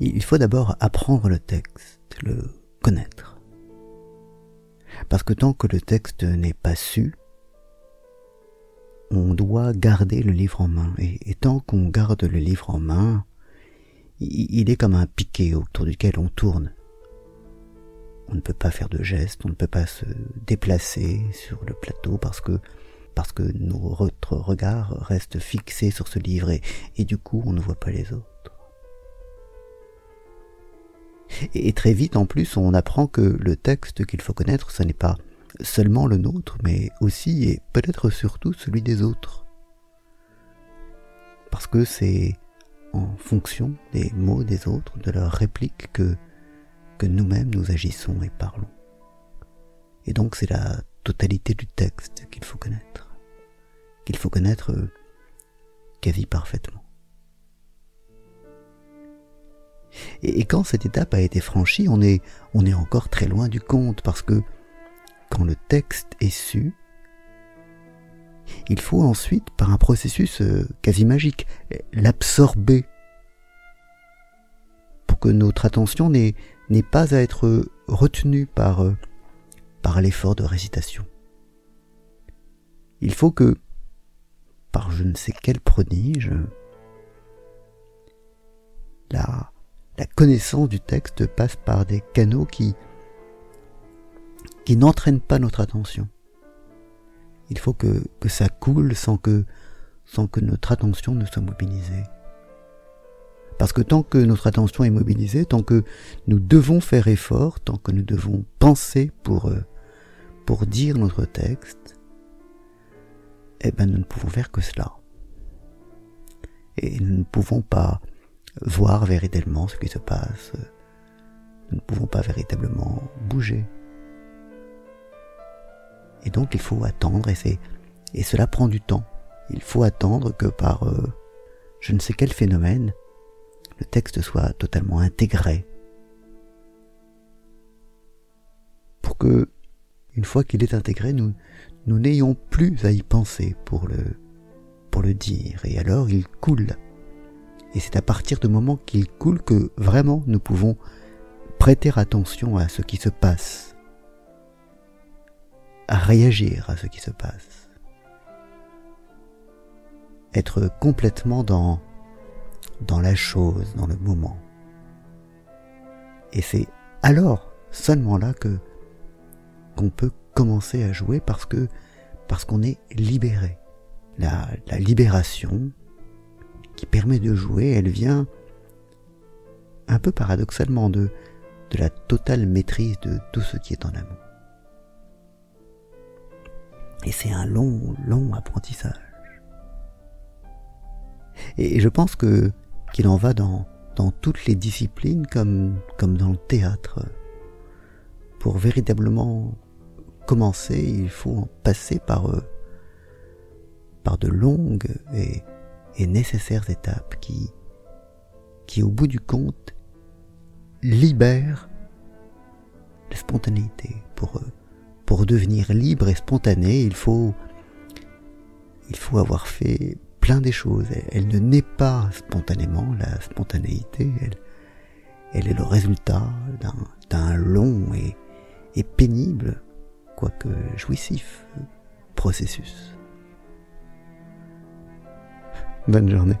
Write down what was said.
il faut d'abord apprendre le texte, le connaître. Parce que tant que le texte n'est pas su, on doit garder le livre en main. Et, tant qu'on garde le livre en main, il est comme un piquet autour duquel on tourne. On ne peut pas faire de gestes, on ne peut pas se déplacer sur le plateau parce que parce que notre regard reste fixé sur ce livre et, et du coup on ne voit pas les autres. Et très vite en plus on apprend que le texte qu'il faut connaître ce n'est pas seulement le nôtre mais aussi et peut-être surtout celui des autres. Parce que c'est en fonction des mots des autres, de leurs répliques que que nous-mêmes nous agissons et parlons. Et donc c'est la totalité du texte qu'il faut connaître, qu'il faut connaître euh, quasi parfaitement. Et, quand cette étape a été franchie, on est, on est encore très loin du compte parce que quand le texte est su, il faut ensuite, par un processus euh, quasi magique, l'absorber pour que notre attention n'ait pas à être retenu par, euh, par l'effort de récitation. Il faut que, par je ne sais quel prodige, connaissance du texte passe par des canaux qui, qui n'entraînent pas notre attention. Il faut que, que ça coule sans que, sans que notre attention ne soit mobilisée. Parce que tant que notre attention est mobilisée, tant que nous devons faire effort, tant que nous devons penser pour, euh, pour dire notre texte, eh ben nous ne pouvons faire que cela. Et nous ne pouvons pas voir véritablement ce qui se passe. Nous ne pouvons pas véritablement bouger. Et donc il faut attendre et c'est, et cela prend du temps. Il faut attendre que par euh, je ne sais quel phénomène, le texte soit totalement intégré. Pour que, une fois qu'il est intégré, nous, nous n'ayons plus à y penser pour le, pour le dire. Et alors il coule. Et c'est à partir du moment qu'il coule que vraiment nous pouvons prêter attention à ce qui se passe, à réagir à ce qui se passe, être complètement dans dans la chose, dans le moment. Et c'est alors, seulement là, que qu'on peut commencer à jouer parce que parce qu'on est libéré. La, la libération permet de jouer, elle vient un peu paradoxalement de, la totale maîtrise de tout ce qui est en amont. Et c'est un long, long apprentissage. Et je pense que qu'il en va dans, toutes les disciplines comme, comme dans le théâtre. Pour véritablement commencer, il faut en passer par, euh, par de longues et, et nécessaires étapes qui, qui au bout du compte libèrent la spontanéité. Pour, pour devenir libre et spontané, il faut, il faut avoir fait plein des choses. Elle, ne naît pas spontanément, la spontanéité, elle, elle est le résultat d'un long et, et pénible, quoique jouissif, processus. Bonne journée.